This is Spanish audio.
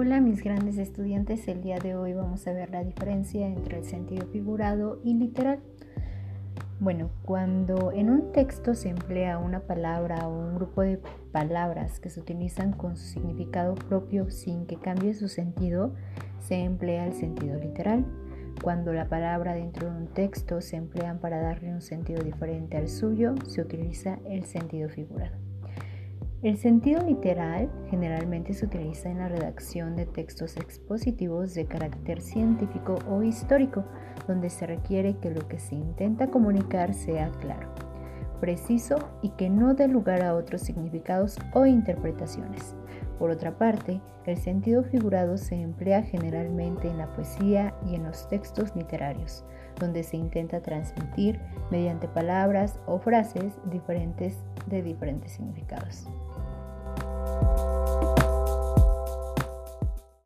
Hola mis grandes estudiantes, el día de hoy vamos a ver la diferencia entre el sentido figurado y literal. Bueno, cuando en un texto se emplea una palabra o un grupo de palabras que se utilizan con su significado propio sin que cambie su sentido, se emplea el sentido literal. Cuando la palabra dentro de un texto se emplean para darle un sentido diferente al suyo, se utiliza el sentido figurado. El sentido literal generalmente se utiliza en la redacción de textos expositivos de carácter científico o histórico, donde se requiere que lo que se intenta comunicar sea claro, preciso y que no dé lugar a otros significados o interpretaciones. Por otra parte, el sentido figurado se emplea generalmente en la poesía y en los textos literarios, donde se intenta transmitir mediante palabras o frases diferentes de diferentes significados.